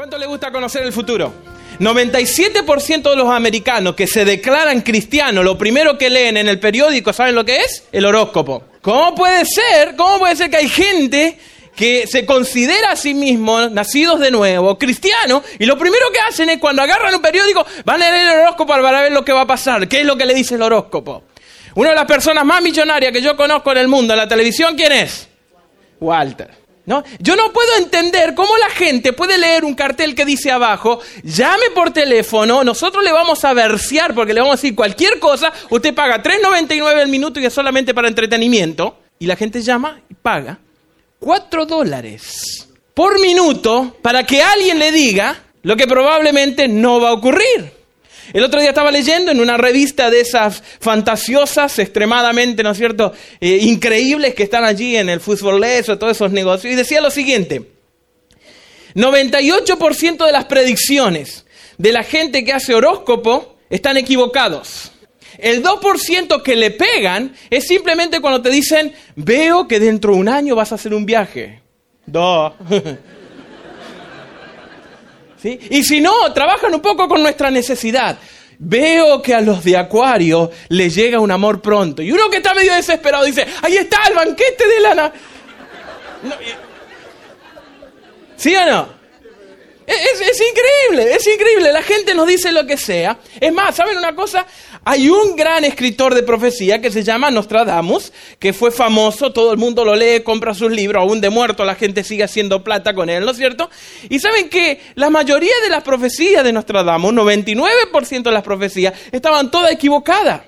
¿Cuánto le gusta conocer el futuro? 97% de los americanos que se declaran cristianos, lo primero que leen en el periódico, ¿saben lo que es? El horóscopo. ¿Cómo puede ser? ¿Cómo puede ser que hay gente que se considera a sí mismo nacidos de nuevo, cristianos, y lo primero que hacen es cuando agarran un periódico, van a leer el horóscopo para ver lo que va a pasar. ¿Qué es lo que le dice el horóscopo? Una de las personas más millonarias que yo conozco en el mundo, en la televisión, ¿quién es? Walter. ¿No? Yo no puedo entender cómo la gente puede leer un cartel que dice abajo, llame por teléfono, nosotros le vamos a versear porque le vamos a decir cualquier cosa, usted paga 3.99 el minuto y es solamente para entretenimiento, y la gente llama y paga 4 dólares por minuto para que alguien le diga lo que probablemente no va a ocurrir. El otro día estaba leyendo en una revista de esas fantasiosas, extremadamente, ¿no es cierto?, eh, increíbles que están allí en el fútbol o todos esos negocios, y decía lo siguiente, 98% de las predicciones de la gente que hace horóscopo están equivocados. El 2% que le pegan es simplemente cuando te dicen, veo que dentro de un año vas a hacer un viaje. Do. Y si no, trabajan un poco con nuestra necesidad. Veo que a los de Acuario les llega un amor pronto. Y uno que está medio desesperado dice, ahí está el banquete de lana. ¿Sí o no? Es, es, increíble, es increíble. La gente nos dice lo que sea. Es más, ¿saben una cosa? Hay un gran escritor de profecía que se llama Nostradamus, que fue famoso, todo el mundo lo lee, compra sus libros, aún de muerto la gente sigue haciendo plata con él, ¿no es cierto? Y saben que la mayoría de las profecías de Nostradamus, 99% de las profecías, estaban todas equivocadas.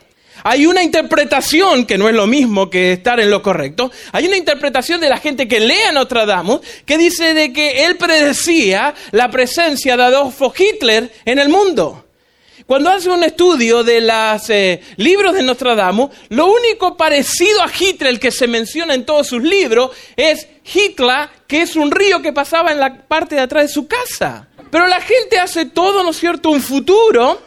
Hay una interpretación, que no es lo mismo que estar en lo correcto, hay una interpretación de la gente que lee a Nostradamus que dice de que él predecía la presencia de Adolfo Hitler en el mundo. Cuando hace un estudio de los eh, libros de Nostradamus, lo único parecido a Hitler que se menciona en todos sus libros es Hitler, que es un río que pasaba en la parte de atrás de su casa. Pero la gente hace todo, ¿no es cierto?, un futuro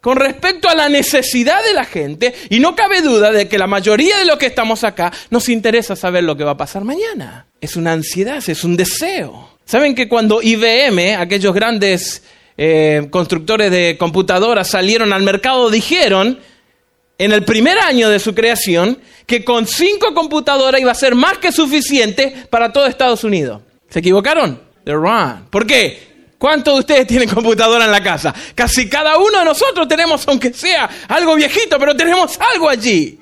con respecto a la necesidad de la gente, y no cabe duda de que la mayoría de los que estamos acá nos interesa saber lo que va a pasar mañana. Es una ansiedad, es un deseo. ¿Saben que cuando IBM, aquellos grandes eh, constructores de computadoras salieron al mercado, dijeron en el primer año de su creación que con cinco computadoras iba a ser más que suficiente para todo Estados Unidos. ¿Se equivocaron? They're wrong. ¿Por qué? ¿Cuántos de ustedes tienen computadora en la casa? Casi cada uno de nosotros tenemos, aunque sea algo viejito, pero tenemos algo allí.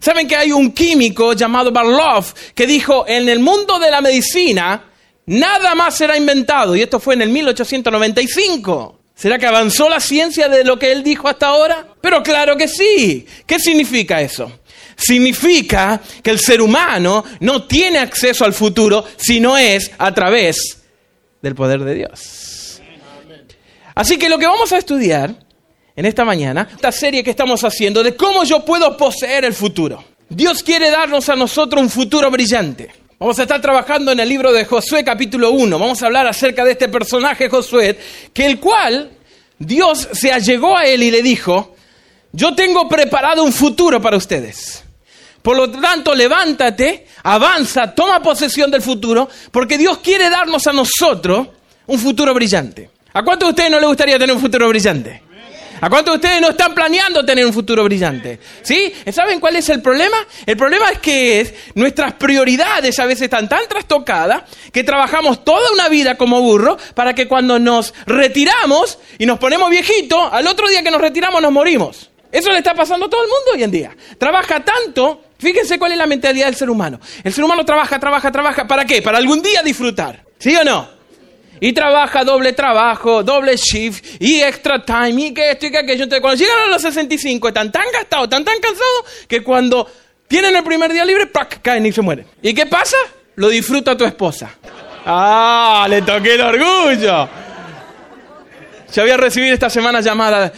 ¿Saben que hay un químico llamado Barloff que dijo, en el mundo de la medicina, nada más será inventado? Y esto fue en el 1895. ¿Será que avanzó la ciencia de lo que él dijo hasta ahora? Pero claro que sí. ¿Qué significa eso? Significa que el ser humano no tiene acceso al futuro si no es a través del poder de Dios. Así que lo que vamos a estudiar en esta mañana, esta serie que estamos haciendo de cómo yo puedo poseer el futuro. Dios quiere darnos a nosotros un futuro brillante. Vamos a estar trabajando en el libro de Josué capítulo 1. Vamos a hablar acerca de este personaje Josué, que el cual Dios se allegó a él y le dijo, yo tengo preparado un futuro para ustedes. Por lo tanto, levántate, avanza, toma posesión del futuro, porque Dios quiere darnos a nosotros un futuro brillante. ¿A cuántos de ustedes no les gustaría tener un futuro brillante? ¿A cuántos de ustedes no están planeando tener un futuro brillante? ¿Sí? ¿Saben cuál es el problema? El problema es que nuestras prioridades a veces están tan trastocadas que trabajamos toda una vida como burro para que cuando nos retiramos y nos ponemos viejitos, al otro día que nos retiramos nos morimos. Eso le está pasando a todo el mundo hoy en día. Trabaja tanto Fíjense cuál es la mentalidad del ser humano. El ser humano trabaja, trabaja, trabaja. ¿Para qué? Para algún día disfrutar. ¿Sí o no? Y trabaja doble trabajo, doble shift, y extra time, y que esto y que aquello. Entonces, cuando llegan a los 65, están tan gastados, están tan cansados, que cuando tienen el primer día libre, ¡pac! caen y se mueren. ¿Y qué pasa? Lo disfruta tu esposa. ¡Ah! Le toqué el orgullo. Yo había recibido esta semana llamada,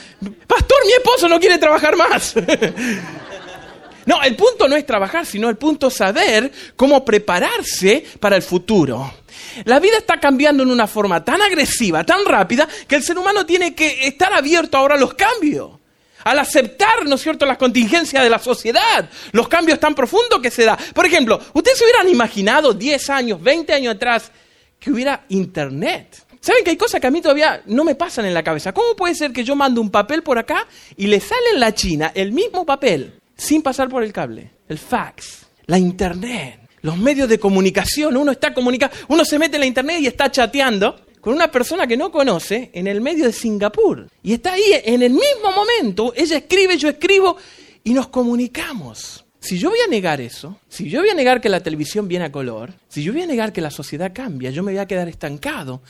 Pastor, mi esposo no quiere trabajar más. No, el punto no es trabajar, sino el punto es saber cómo prepararse para el futuro. La vida está cambiando en una forma tan agresiva, tan rápida, que el ser humano tiene que estar abierto ahora a los cambios. Al aceptar, ¿no es cierto?, las contingencias de la sociedad, los cambios tan profundos que se da. Por ejemplo, ¿ustedes se hubieran imaginado 10 años, 20 años atrás que hubiera internet? ¿Saben que hay cosas que a mí todavía no me pasan en la cabeza? ¿Cómo puede ser que yo mando un papel por acá y le sale en la China el mismo papel sin pasar por el cable? El fax, la internet, los medios de comunicación. Uno está comunicando, uno se mete en la internet y está chateando con una persona que no conoce en el medio de Singapur. Y está ahí en el mismo momento, ella escribe, yo escribo y nos comunicamos. Si yo voy a negar eso, si yo voy a negar que la televisión viene a color, si yo voy a negar que la sociedad cambia, yo me voy a quedar estancado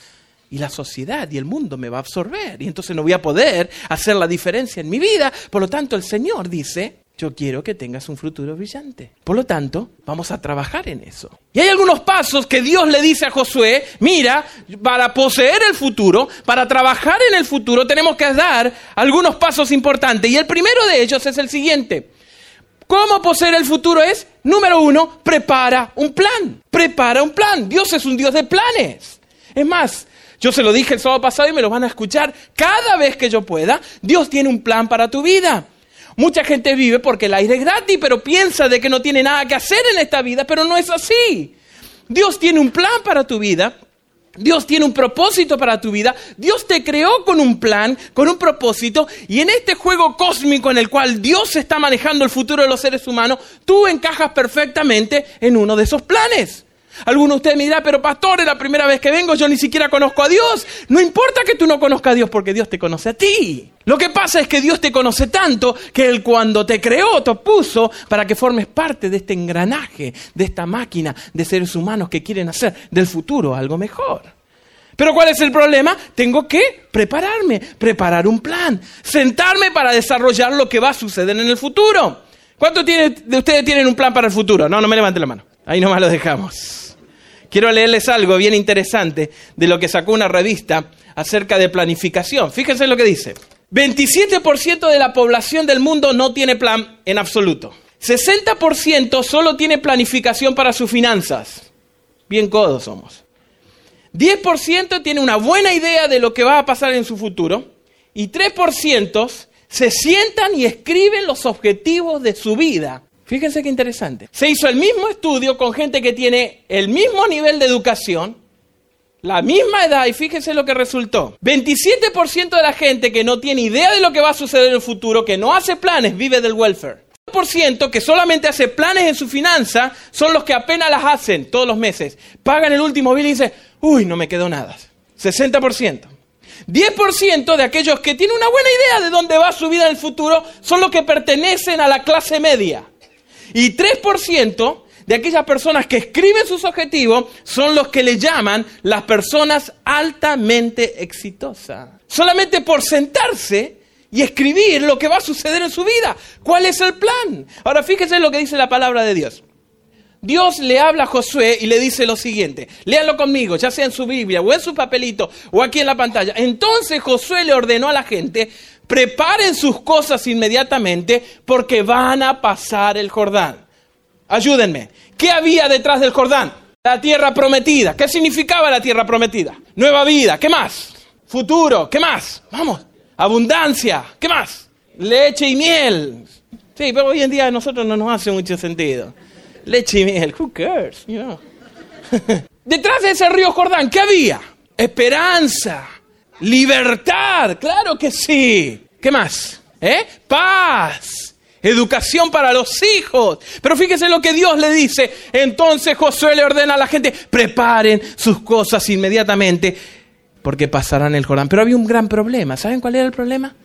y la sociedad y el mundo me va a absorber y entonces no voy a poder hacer la diferencia en mi vida. Por lo tanto, el Señor dice, yo quiero que tengas un futuro brillante. Por lo tanto, vamos a trabajar en eso. Y hay algunos pasos que Dios le dice a Josué, mira, para poseer el futuro, para trabajar en el futuro, tenemos que dar algunos pasos importantes. Y el primero de ellos es el siguiente. ¿Cómo poseer el futuro es? Número uno, prepara un plan. Prepara un plan. Dios es un Dios de planes. Es más, yo se lo dije el sábado pasado y me lo van a escuchar cada vez que yo pueda. Dios tiene un plan para tu vida. Mucha gente vive porque el aire es gratis, pero piensa de que no tiene nada que hacer en esta vida, pero no es así. Dios tiene un plan para tu vida Dios tiene un propósito para tu vida. Dios te creó con un plan, con un propósito. Y en este juego cósmico en el cual Dios está manejando el futuro de los seres humanos, tú encajas perfectamente en uno de esos planes. Alguno de ustedes me dirá, pero pastor, es la primera vez que vengo, yo ni siquiera conozco a Dios. No importa que tú no conozcas a Dios porque Dios te conoce a ti. Lo que pasa es que Dios te conoce tanto que Él cuando te creó, te puso para que formes parte de este engranaje, de esta máquina de seres humanos que quieren hacer del futuro algo mejor. Pero ¿cuál es el problema? Tengo que prepararme, preparar un plan, sentarme para desarrollar lo que va a suceder en el futuro. ¿Cuántos de ustedes tienen un plan para el futuro? No, no me levante la mano. Ahí nomás lo dejamos. Quiero leerles algo bien interesante de lo que sacó una revista acerca de planificación. Fíjense lo que dice. 27% de la población del mundo no tiene plan en absoluto. 60% solo tiene planificación para sus finanzas. Bien codos somos. 10% tiene una buena idea de lo que va a pasar en su futuro. Y 3% se sientan y escriben los objetivos de su vida Fíjense qué interesante. Se hizo el mismo estudio con gente que tiene el mismo nivel de educación, la misma edad, y fíjense lo que resultó. 27% de la gente que no tiene idea de lo que va a suceder en el futuro, que no hace planes, vive del welfare. 60% que solamente hace planes en su finanza son los que apenas las hacen todos los meses. Pagan el último bill y dicen, uy, no me quedó nada. 60%. 10% de aquellos que tienen una buena idea de dónde va su vida en el futuro son los que pertenecen a la clase media. Y 3% de aquellas personas que escriben sus objetivos son los que le llaman las personas altamente exitosas. Solamente por sentarse y escribir lo que va a suceder en su vida. ¿Cuál es el plan? Ahora fíjese lo que dice la palabra de Dios. Dios le habla a Josué y le dice lo siguiente, léanlo conmigo, ya sea en su Biblia o en su papelito o aquí en la pantalla. Entonces Josué le ordenó a la gente, preparen sus cosas inmediatamente porque van a pasar el Jordán. Ayúdenme. ¿Qué había detrás del Jordán? La tierra prometida. ¿Qué significaba la tierra prometida? Nueva vida. ¿Qué más? Futuro. ¿Qué más? Vamos. Abundancia. ¿Qué más? Leche y miel. Sí, pero hoy en día a nosotros no nos hace mucho sentido. Leche y miel. Who cares? detrás de ese río Jordán, ¿qué había? Esperanza Libertad, claro que sí. ¿Qué más? ¿Eh? Paz. Educación para los hijos. Pero fíjese lo que Dios le dice. Entonces Josué le ordena a la gente, preparen sus cosas inmediatamente porque pasarán el Jordán. Pero había un gran problema. ¿Saben cuál era el problema?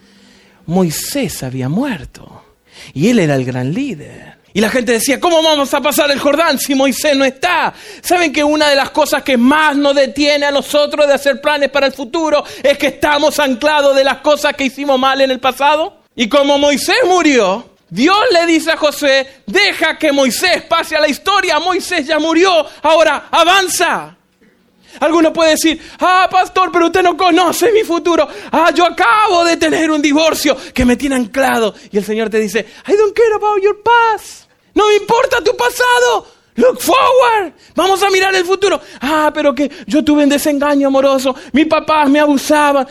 Moisés había muerto. Y él era el gran líder. Y la gente decía, ¿cómo vamos a pasar el Jordán si Moisés no está? ¿Saben que una de las cosas que más nos detiene a nosotros de hacer planes para el futuro es que estamos anclados de las cosas que hicimos mal en el pasado? Y como Moisés murió, Dios le dice a José, deja que Moisés pase a la historia, Moisés ya murió, ahora avanza. Alguno puede decir, ah, pastor, pero usted no conoce mi futuro. Ah, yo acabo de tener un divorcio que me tiene anclado. Y el Señor te dice, I don't care about your past. No me importa tu pasado. Look forward. Vamos a mirar el futuro. Ah, pero que yo tuve un desengaño amoroso. Mis papás me abusaban.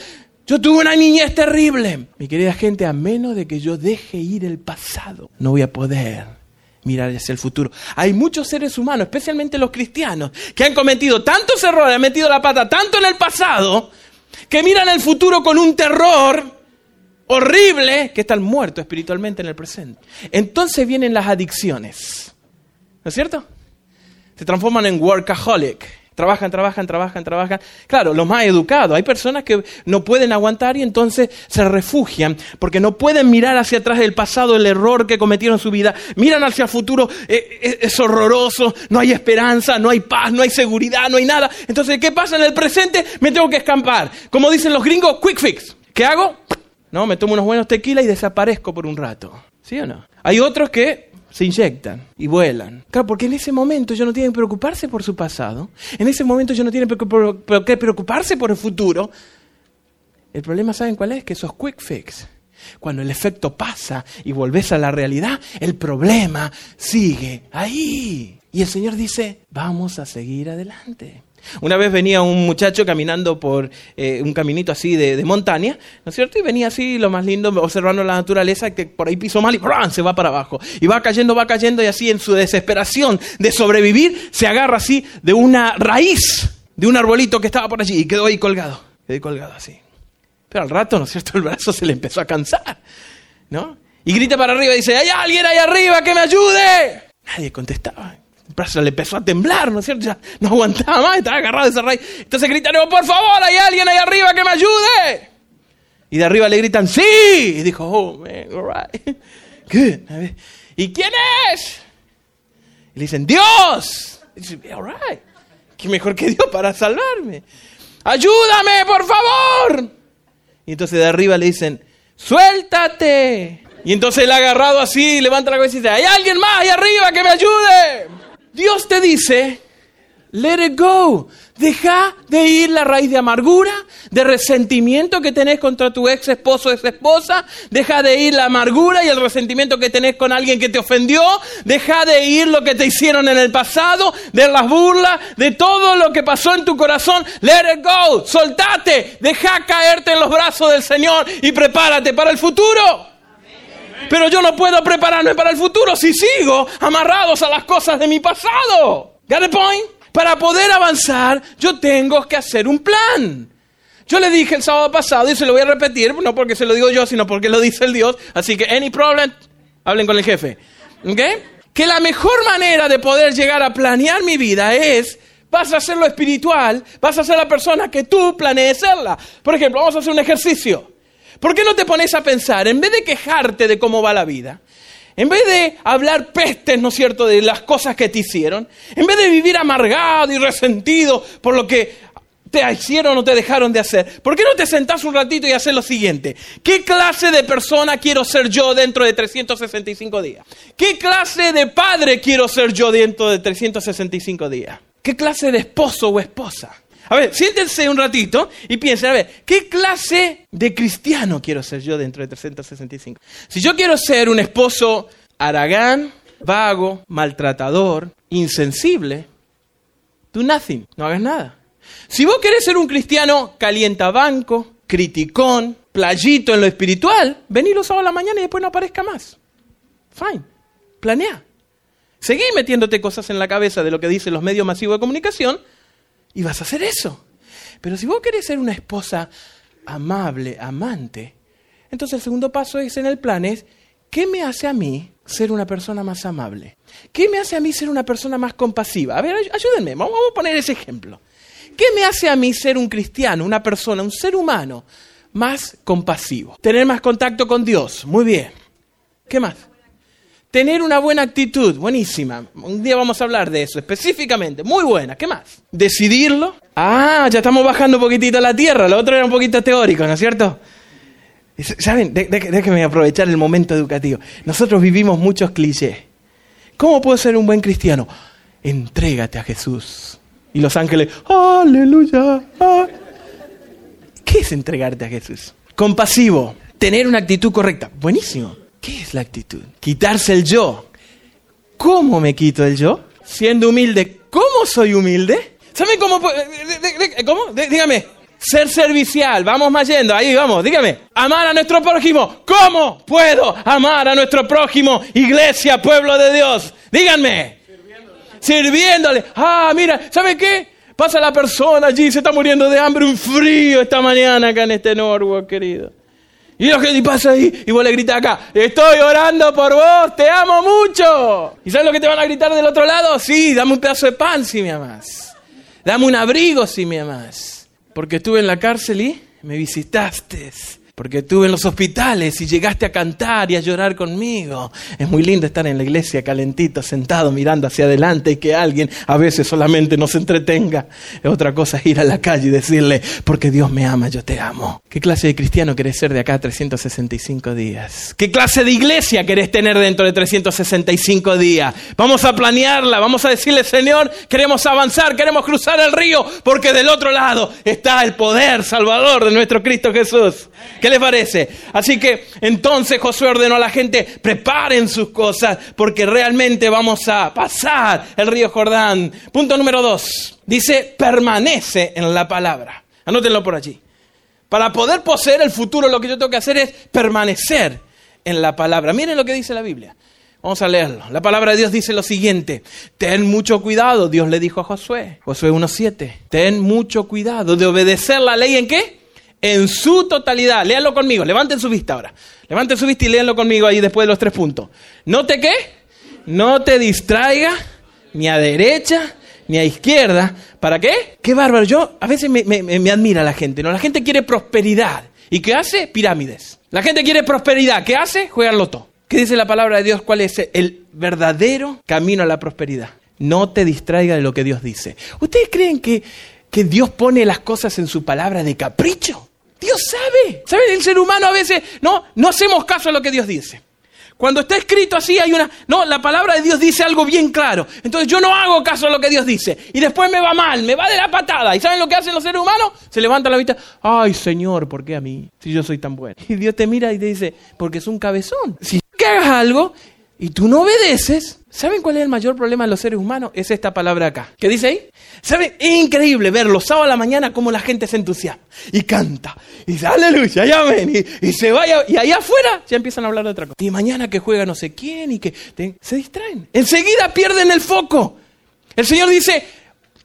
Yo tuve una niñez terrible. Mi querida gente, a menos de que yo deje ir el pasado, no voy a poder mirar hacia el futuro. Hay muchos seres humanos, especialmente los cristianos, que han cometido tantos errores, han metido la pata tanto en el pasado, que miran el futuro con un terror horrible que están muertos espiritualmente en el presente. Entonces vienen las adicciones. ¿No es cierto? Se transforman en workaholic. Trabajan, trabajan, trabajan, trabajan. Claro, los más educados. Hay personas que no pueden aguantar y entonces se refugian porque no pueden mirar hacia atrás del pasado, el error que cometieron en su vida. Miran hacia el futuro, eh, eh, es horroroso, no hay esperanza, no hay paz, no hay seguridad, no hay nada. Entonces, ¿qué pasa en el presente? Me tengo que escampar. Como dicen los gringos, quick fix. ¿Qué hago? No, me tomo unos buenos tequilas y desaparezco por un rato. ¿Sí o no? Hay otros que se inyectan y vuelan. Claro, porque en ese momento ellos no tienen que preocuparse por su pasado. En ese momento ellos no tienen que preocuparse por el futuro. El problema, ¿saben cuál es? Que esos quick fix, cuando el efecto pasa y volvés a la realidad, el problema sigue ahí. Y el Señor dice, vamos a seguir adelante. Una vez venía un muchacho caminando por eh, un caminito así de, montaña, ¿no es cierto? Y venía así, lo más lindo, observando la naturaleza, que por ahí pisó mal y se va para abajo. Y va cayendo, va cayendo, y así en su desesperación de sobrevivir, se agarra así de una raíz de un arbolito que estaba por allí y quedó ahí colgado. Quedó colgado así. Pero al rato, ¿no es cierto? El brazo se le empezó a cansar, ¿no? Y grita para arriba y dice, hay alguien ahí arriba que me ayude. Nadie contestaba. El brazo le empezó a temblar, ¿no es cierto? Ya no aguantaba más, estaba agarrado de esa raíz. Entonces gritaron, por favor, hay alguien ahí arriba que me ayude. Y de arriba le gritan, sí. Y dijo, oh, man, all right. Good. ¿Y quién es? Y le dicen, Dios. Y dice, all right. ¿Qué mejor que Dios para salvarme? Ayúdame, por favor. Y entonces de arriba le dicen, suéltate. Y entonces él agarrado así, levanta la cabeza y dice, hay alguien más ahí arriba que me ayude. Dios te dice, let it go. Deja de ir la raíz de amargura, de resentimiento que tenés contra tu ex esposo o ex esposa. Deja de ir la amargura y el resentimiento que tenés con alguien que te ofendió. Deja de ir lo que te hicieron en el pasado, de las burlas, de todo lo que pasó en tu corazón. Let it go. Soltate. Deja caerte en los brazos del Señor y prepárate para el futuro. Pero yo no puedo prepararme para el futuro si sigo amarrados a las cosas de mi pasado. ¿Got the point? Para poder avanzar, yo tengo que hacer un plan. Yo le dije el sábado pasado y se lo voy a repetir, no porque se lo digo yo, sino porque lo dice el Dios. Así que, any problem, hablen con el jefe. ¿Ok? Que la mejor manera de poder llegar a planear mi vida es vas a hacer lo espiritual, vas a ser la persona que tú planees serla. Por ejemplo, vamos a hacer un ejercicio. ¿Por qué no te pones a pensar, en vez de quejarte de cómo va la vida, en vez de hablar pestes, ¿no es cierto?, de las cosas que te hicieron, en vez de vivir amargado y resentido por lo que te hicieron o te dejaron de hacer, ¿por qué no te sentás un ratito y haces lo siguiente? ¿Qué clase de persona quiero ser yo dentro de 365 días? ¿Qué clase de padre quiero ser yo dentro de 365 días? ¿Qué clase de esposo o esposa? A ver, siéntense un ratito y piensen, a ver, ¿qué clase de cristiano quiero ser yo dentro de 365? Si yo quiero ser un esposo aragán, vago, maltratador, insensible, do nothing, no hagas nada. Si vos querés ser un cristiano calientabanco, criticón, playito en lo espiritual, vení los sábados a la mañana y después no aparezca más. Fine, planea. Seguí metiéndote cosas en la cabeza de lo que dicen los medios masivos de comunicación y vas a hacer eso. Pero si vos querés ser una esposa amable, amante, entonces el segundo paso es en el plan es, ¿qué me hace a mí ser una persona más amable? ¿Qué me hace a mí ser una persona más compasiva? A ver, ayúdenme, vamos a poner ese ejemplo. ¿Qué me hace a mí ser un cristiano, una persona, un ser humano más compasivo? Tener más contacto con Dios, muy bien. ¿Qué más? Tener una buena actitud, buenísima. Un día vamos a hablar de eso específicamente, muy buena. ¿Qué más? Decidirlo. Ah, ya estamos bajando un poquitito la tierra, lo otro era un poquito teórico, ¿no es cierto? ¿Saben? Déjenme aprovechar el momento educativo. Nosotros vivimos muchos clichés. ¿Cómo puedo ser un buen cristiano? Entrégate a Jesús. Y los ángeles, aleluya. Ah". ¿Qué es entregarte a Jesús? Compasivo, tener una actitud correcta. Buenísimo. ¿Qué es la actitud? Quitarse el yo. ¿Cómo me quito el yo? Siendo humilde. ¿Cómo soy humilde? ¿Saben cómo? ¿Cómo? Dígame. Ser servicial, vamos más yendo, ahí vamos, dígame. Amar a nuestro prójimo. ¿Cómo puedo amar a nuestro prójimo? Iglesia, pueblo de Dios. Díganme. Sirviéndole. Ah, mira, ¿sabe qué? Pasa la persona allí, se está muriendo de hambre, un frío esta mañana acá en este Norwalk, querido. Y lo que pasa ahí, y vos le gritas acá, estoy orando por vos, te amo mucho. ¿Y sabes lo que te van a gritar del otro lado? Sí, dame un pedazo de pan si me amas. Dame un abrigo si me amas. Porque estuve en la cárcel y me visitaste. Porque estuve en los hospitales y llegaste a cantar y a llorar conmigo. Es muy lindo estar en la iglesia calentito, sentado, mirando hacia adelante y que alguien a veces solamente nos entretenga. Otra cosa es ir a la calle y decirle, porque Dios me ama, yo te amo. ¿Qué clase de cristiano querés ser de acá a 365 días? ¿Qué clase de iglesia querés tener dentro de 365 días? Vamos a planearla, vamos a decirle, Señor, queremos avanzar, queremos cruzar el río, porque del otro lado está el poder salvador de nuestro Cristo Jesús. ¿Qué les parece? Así que entonces Josué ordenó a la gente, preparen sus cosas porque realmente vamos a pasar el río Jordán. Punto número dos. Dice, permanece en la palabra. Anótenlo por allí. Para poder poseer el futuro lo que yo tengo que hacer es permanecer en la palabra. Miren lo que dice la Biblia. Vamos a leerlo. La palabra de Dios dice lo siguiente. Ten mucho cuidado, Dios le dijo a Josué. Josué 1.7. Ten mucho cuidado de obedecer la ley en qué? En su totalidad. Léanlo conmigo, levanten su vista ahora. Levanten su vista y léanlo conmigo ahí después de los tres puntos. No te qué, no te distraiga ni a derecha ni a izquierda. ¿Para qué? Qué bárbaro. Yo a veces me, me admira la gente, ¿no? La gente quiere prosperidad. ¿Y qué hace? Pirámides. La gente quiere prosperidad. ¿Qué hace? Juega al loto. ¿Qué dice la palabra de Dios? ¿Cuál es el verdadero camino a la prosperidad? No te distraiga de lo que Dios dice. ¿Ustedes creen que, que Dios pone las cosas en su palabra de capricho? Dios sabe. ¿Saben? El ser humano a veces no, no hacemos caso a lo que Dios dice. Cuando está escrito así hay una... No, la palabra de Dios dice algo bien claro. Entonces yo no hago caso a lo que Dios dice. Y después me va mal, me va de la patada. ¿Y saben lo que hacen los seres humanos? Se levantan la vista. Ay, Señor, ¿por qué a mí? Si yo soy tan bueno. Y Dios te mira y te dice, porque es un cabezón. Si que hagas algo y tú no obedeces, ¿saben cuál es el mayor problema de los seres humanos? Es esta palabra acá. ¿Qué dice ahí? ¿Saben? Es increíble ver los sábados a la mañana cómo la gente se entusiasma y canta y dice aleluya, y amén, y, se vaya, y ahí afuera ya empiezan a hablar de otra cosa. Y mañana que juega no sé quién y que se distraen. Enseguida pierden el foco. El Señor dice,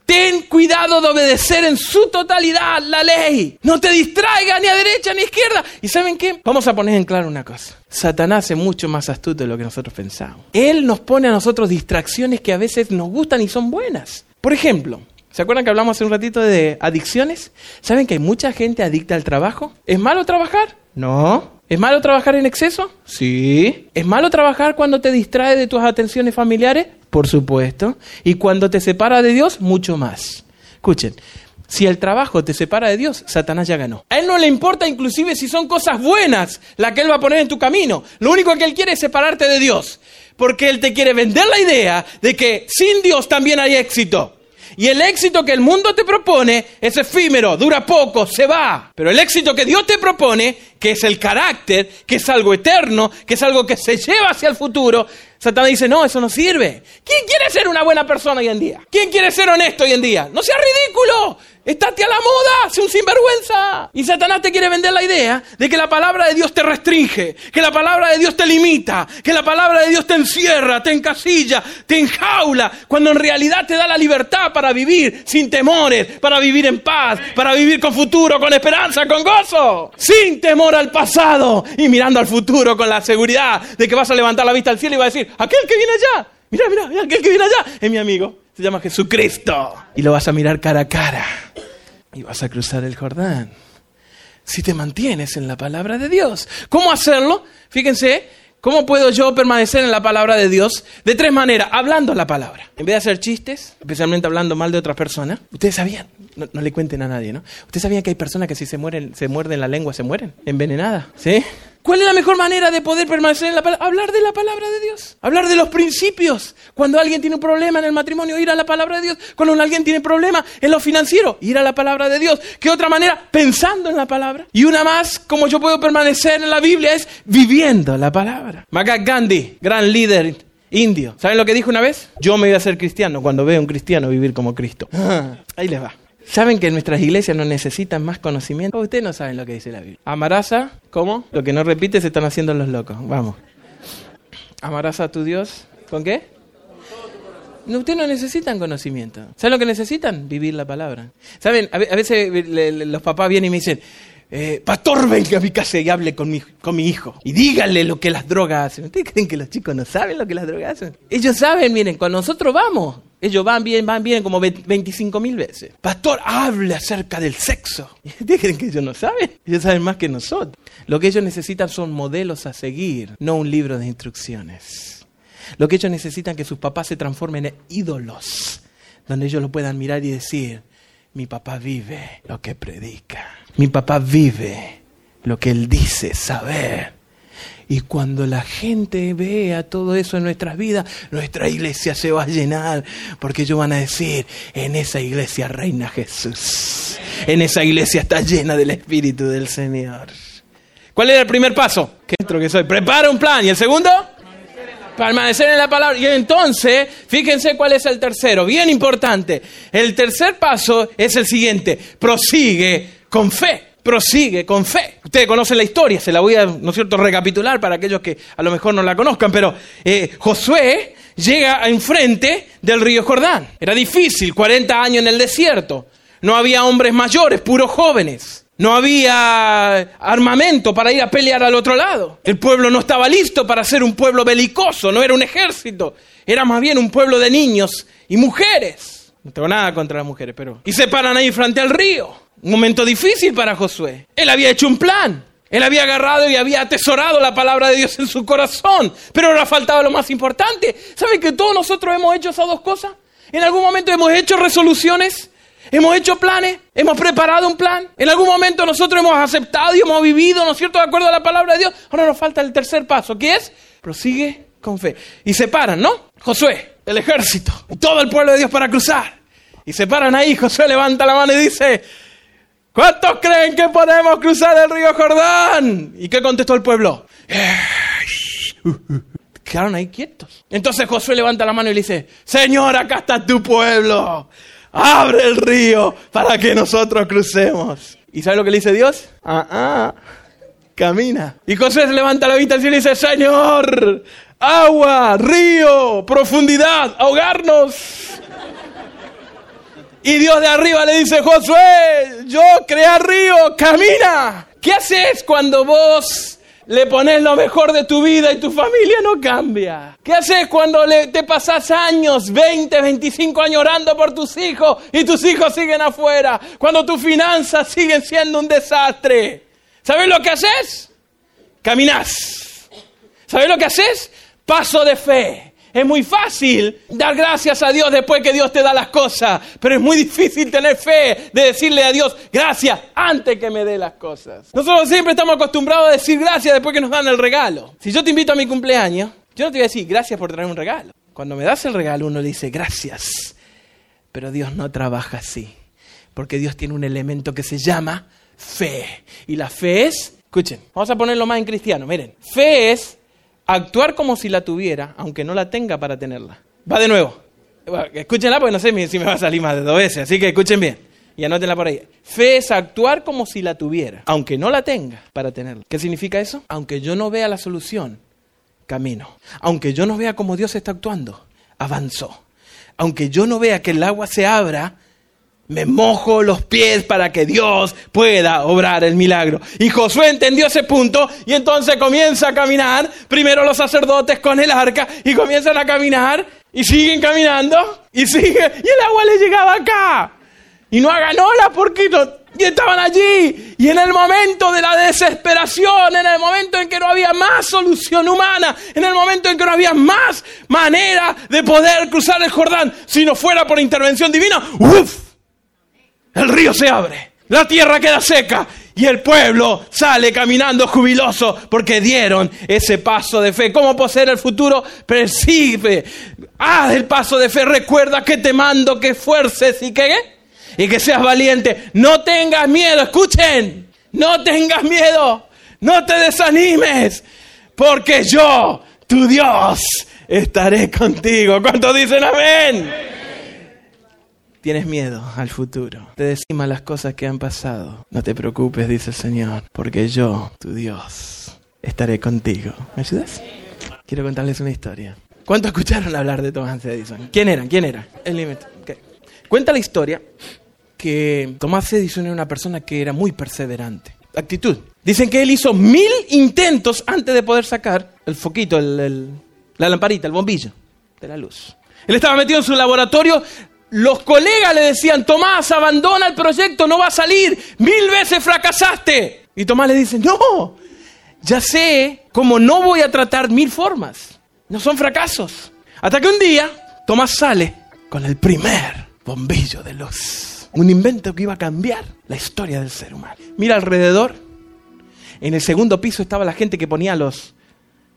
Ten cuidado de obedecer en su totalidad la ley. No te distraigas ni a derecha ni a izquierda. ¿Y saben qué? Vamos a poner en claro una cosa. Satanás es mucho más astuto de lo que nosotros pensamos. Él nos pone a nosotros distracciones que a veces nos gustan y son buenas. Por ejemplo, ¿se acuerdan que hablamos hace un ratito de adicciones? ¿Saben que hay mucha gente adicta al trabajo? ¿Es malo trabajar? No. ¿Es malo trabajar en exceso? Sí. ¿Es malo trabajar cuando te distrae de tus atenciones familiares? Por supuesto. Y cuando te separa de Dios, mucho más. Escuchen, si el trabajo te separa de Dios, Satanás ya ganó. A él no le importa inclusive si son cosas buenas las que él va a poner en tu camino. Lo único que él quiere es separarte de Dios. Porque él te quiere vender la idea de que sin Dios también hay éxito. Y el éxito que el mundo te propone es efímero, dura poco, se va. Pero el éxito que Dios te propone, que es el carácter, que es algo eterno, que es algo que se lleva hacia el futuro, Satanás dice, no, eso no sirve. ¿Quién quiere ser una buena persona hoy en día? ¿Quién quiere ser honesto hoy en día? No seas ridículo. Estate a la moda, sé un sinvergüenza. Y Satanás te quiere vender la idea de que la palabra de Dios te restringe, que la palabra de Dios te limita, que la palabra de Dios te encierra, te encasilla, te enjaula, cuando en realidad te da la libertad para vivir sin temores, para vivir en paz, para vivir con futuro, con esperanza, con gozo, sin temor al pasado y mirando al futuro con la seguridad de que vas a levantar la vista al cielo y vas a decir, aquel que viene allá, mira, mira, aquel que viene allá es mi amigo se llama Jesucristo. Y lo vas a mirar cara a cara. Y vas a cruzar el Jordán. Si te mantienes en la palabra de Dios. ¿Cómo hacerlo? Fíjense, ¿cómo puedo yo permanecer en la palabra de Dios? De tres maneras. Hablando la palabra. En vez de hacer chistes, especialmente hablando mal de otras personas. Ustedes sabían, no, no le cuenten a nadie, ¿no? Ustedes sabían que hay personas que si se mueren, se muerden la lengua, se mueren. Envenenadas. ¿Sí? ¿Cuál es la mejor manera de poder permanecer en la palabra? Hablar de la palabra de Dios. Hablar de los principios. Cuando alguien tiene un problema en el matrimonio, ir a la palabra de Dios. Cuando alguien tiene problema en lo financiero, ir a la palabra de Dios. ¿Qué otra manera? Pensando en la palabra. Y una más, como yo puedo permanecer en la Biblia, es viviendo la palabra. Mahatma Gandhi, gran líder indio. ¿Saben lo que dijo una vez? Yo me voy a ser cristiano cuando veo a un cristiano vivir como Cristo. ahí les va. ¿Saben que nuestras iglesias no necesitan más conocimiento? Ustedes no saben lo que dice la Biblia. Amarás a, ¿cómo? Lo que no repite se están haciendo los locos. Vamos. Amarás a tu Dios. ¿Con qué? No, ustedes no necesitan conocimiento. ¿Saben lo que necesitan? Vivir la palabra. ¿Saben? A veces los papás vienen y me dicen, eh, pastor, venga a mi casa y hable con mi, con mi hijo. Y díganle lo que las drogas hacen. ¿Ustedes creen que los chicos no saben lo que las drogas hacen? Ellos saben, miren, cuando nosotros vamos, ellos van bien, van bien como 25 mil veces. Pastor, hable acerca del sexo. ¿Ustedes creen que ellos no saben? Ellos saben más que nosotros. Lo que ellos necesitan son modelos a seguir, no un libro de instrucciones. Lo que ellos necesitan es que sus papás se transformen en ídolos, donde ellos lo puedan mirar y decir, mi papá vive lo que predica. Mi papá vive lo que él dice saber. Y cuando la gente vea todo eso en nuestras vidas, nuestra iglesia se va a llenar, porque ellos van a decir, en esa iglesia reina Jesús. En esa iglesia está llena del Espíritu del Señor. ¿Cuál era el primer paso? ¿Qué que soy? Prepara un plan. ¿Y el segundo? Permanecer en la palabra. Y entonces, fíjense cuál es el tercero, bien importante. El tercer paso es el siguiente, prosigue con fe. Prosigue con fe. Ustedes conocen la historia, se la voy a, ¿no cierto?, recapitular para aquellos que a lo mejor no la conozcan, pero eh, Josué llega enfrente del río Jordán. Era difícil, 40 años en el desierto. No había hombres mayores, puros jóvenes. No había armamento para ir a pelear al otro lado. El pueblo no estaba listo para ser un pueblo belicoso, no era un ejército. Era más bien un pueblo de niños y mujeres. No tengo nada contra las mujeres, pero... Y se paran ahí frente al río. Un momento difícil para Josué. Él había hecho un plan. Él había agarrado y había atesorado la palabra de Dios en su corazón. Pero ahora faltaba lo más importante. ¿Saben que todos nosotros hemos hecho esas dos cosas? En algún momento hemos hecho resoluciones Hemos hecho planes, hemos preparado un plan. En algún momento nosotros hemos aceptado y hemos vivido, ¿no es cierto?, de acuerdo a la palabra de Dios. Ahora nos falta el tercer paso, que es prosigue con fe. Y se paran, ¿no? Josué, el ejército, todo el pueblo de Dios para cruzar. Y se paran ahí, Josué levanta la mano y dice, ¿cuántos creen que podemos cruzar el río Jordán? ¿Y qué contestó el pueblo? Quedaron ahí quietos. Entonces Josué levanta la mano y le dice, Señor, acá está tu pueblo abre el río para que nosotros crucemos. ¿Y sabe lo que le dice Dios? Ah, ah, camina. Y José se levanta la vista y le dice, Señor, agua, río, profundidad, ahogarnos. Y Dios de arriba le dice, Josué, yo creé río, camina. ¿Qué haces cuando vos le pones lo mejor de tu vida y tu familia no cambia? ¿Qué haces cuando le, te pasas años, 20, 25 años orando por tus hijos y tus hijos siguen afuera? Cuando tus finanzas siguen siendo un desastre. ¿Sabes lo que haces? Caminás. ¿Sabes lo que haces? Paso de fe. Es muy fácil dar gracias a Dios después que Dios te da las cosas, pero es muy difícil tener fe de decirle a Dios gracias antes que me dé las cosas. Nosotros siempre estamos acostumbrados a decir gracias después que nos dan el regalo. Si yo te invito a mi cumpleaños, yo no te voy a decir gracias por traer un regalo. Cuando me das el regalo uno dice gracias, pero Dios no trabaja así, porque Dios tiene un elemento que se llama fe. Y la fe es, escuchen, vamos a ponerlo más en cristiano, miren, fe es actuar como si la tuviera, aunque no la tenga para tenerla. Va de nuevo. Escúchenla porque no sé si me va a salir más de dos veces, así que escuchen bien y anótenla por ahí. Fe es actuar como si la tuviera, aunque no la tenga para tenerla. ¿Qué significa eso? Aunque yo no vea la solución, camino. Aunque yo no vea cómo Dios está actuando, avanzó. Aunque yo no vea que el agua se abra, me mojo los pies para que Dios pueda obrar el milagro. Y Josué entendió ese punto y entonces comienza a caminar. Primero los sacerdotes con el arca y comienzan a caminar y siguen caminando y sigue y el agua le llegaba acá. Y no hagan ola porque y estaban allí. Y en el momento de la desesperación, en el momento en que no había más solución humana, en el momento en que no había más manera de poder cruzar el Jordán, si no fuera por intervención divina, ¡uf! El río se abre, la tierra queda seca y el pueblo sale caminando jubiloso porque dieron ese paso de fe. ¿Cómo poseer el futuro? Percibe, haz el paso de fe, recuerda que te mando que fuerces y que, y que seas valiente. No tengas miedo, escuchen, no tengas miedo, no te desanimes, porque yo, tu Dios, estaré contigo. ¿Cuántos dicen amén? Tienes miedo al futuro. Te decima las cosas que han pasado. No te preocupes, dice el Señor, porque yo, tu Dios, estaré contigo. ¿Me ayudas? Quiero contarles una historia. ¿Cuántos escucharon hablar de Thomas Edison? ¿Quién era? ¿Quién era? El límite. Okay. Cuenta la historia que Thomas Edison era una persona que era muy perseverante. Actitud. Dicen que él hizo mil intentos antes de poder sacar el foquito, el, la lamparita, el bombillo de la luz. Él estaba metido en su laboratorio. Los colegas le decían, Tomás, abandona el proyecto, no va a salir. Mil veces fracasaste. Y Tomás le dice, no, ya sé cómo no voy a tratar mil formas. No son fracasos. Hasta que un día Tomás sale con el primer bombillo de luz. Un invento que iba a cambiar la historia del ser humano. Mira alrededor. En el segundo piso estaba la gente que ponía los,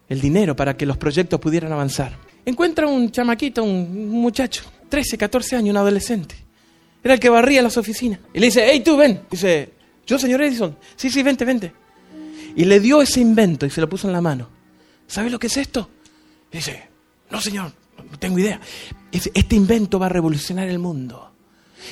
el dinero para que los proyectos pudieran avanzar. Encuentra un chamaquito, un muchacho, 13, 14 años, un adolescente. Era el que barría las oficinas. Y le dice, hey tú, ven. Dice, yo, señor Edison. Sí, sí, vente, vente. Y le dio ese invento y se lo puso en la mano. ¿Sabes lo que es esto? Y dice, no, señor, no tengo idea. Este invento va a revolucionar el mundo.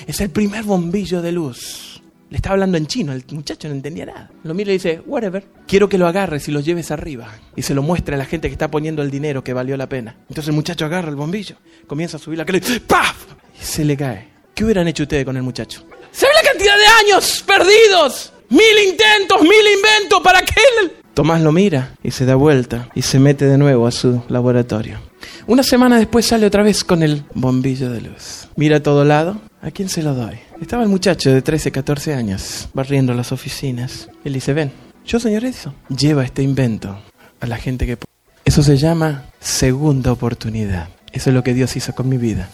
Es el primer bombillo de luz. Le estaba hablando en chino, el muchacho no entendía nada. Lo mira y dice, whatever, quiero que lo agarres y lo lleves arriba. Y se lo muestre a la gente que está poniendo el dinero que valió la pena. Entonces el muchacho agarra el bombillo, comienza a subir la calle, ¡paf! Y se le cae. ¿Qué hubieran hecho ustedes con el muchacho? ¿Saben la cantidad de años perdidos? Mil intentos, mil inventos para que él... Tomás lo mira y se da vuelta y se mete de nuevo a su laboratorio. Una semana después sale otra vez con el bombillo de luz. Mira a todo lado. ¿A quién se lo doy? Estaba el muchacho de 13, 14 años barriendo las oficinas. Él dice, ven, yo señor lleva este invento a la gente que... Eso se llama segunda oportunidad. Eso es lo que Dios hizo con mi vida.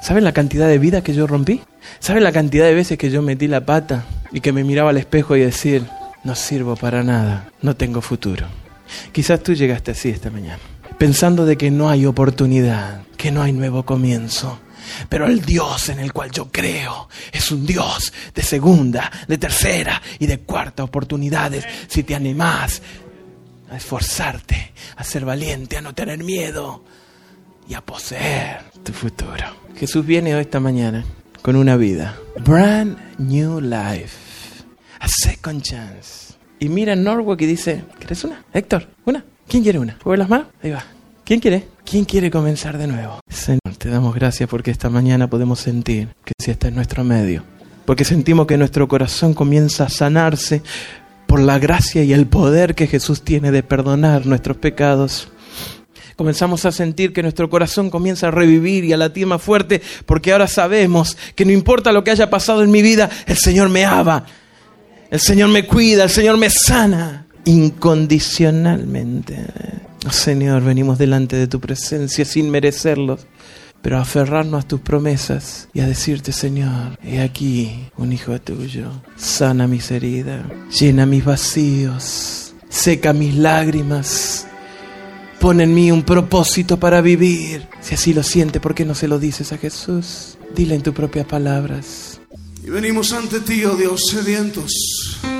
¿Saben la cantidad de vidas que yo rompí? ¿Saben la cantidad de veces que yo metí la pata y que me miraba al espejo y decir, no sirvo para nada, no tengo futuro? Quizás tú llegaste así esta mañana, pensando de que no hay oportunidad, que no hay nuevo comienzo. Pero el Dios en el cual yo creo es un Dios de segunda, de tercera y de cuarta oportunidades. Si te animás a esforzarte, a ser valiente, a no tener miedo y a poseer tu futuro. Jesús viene hoy esta mañana con una vida. Brand new life. A second chance. Y mira Norwalk y dice, ¿quieres una? Héctor, ¿una? ¿Quién quiere una? ¿Mueve las manos? Ahí va. ¿Quién quiere? ¿Quién quiere comenzar de nuevo? Señor, te damos gracias porque esta mañana podemos sentir que si está en nuestro medio. Porque sentimos que nuestro corazón comienza a sanarse por la gracia y el poder que Jesús tiene de perdonar nuestros pecados. Comenzamos a sentir que nuestro corazón comienza a revivir y a latir más fuerte porque ahora sabemos que no importa lo que haya pasado en mi vida, el Señor me ama, el Señor me cuida, el Señor me sana incondicionalmente. Señor, venimos delante de tu presencia sin merecerlo, pero a aferrarnos a tus promesas y a decirte, Señor, he aquí un hijo tuyo, sana mis heridas, llena mis vacíos, seca mis lágrimas, pone en mí un propósito para vivir. Si así lo siente, ¿por qué no se lo dices a Jesús? Dile en tus propias palabras. Y venimos ante ti, oh Dios, sedientos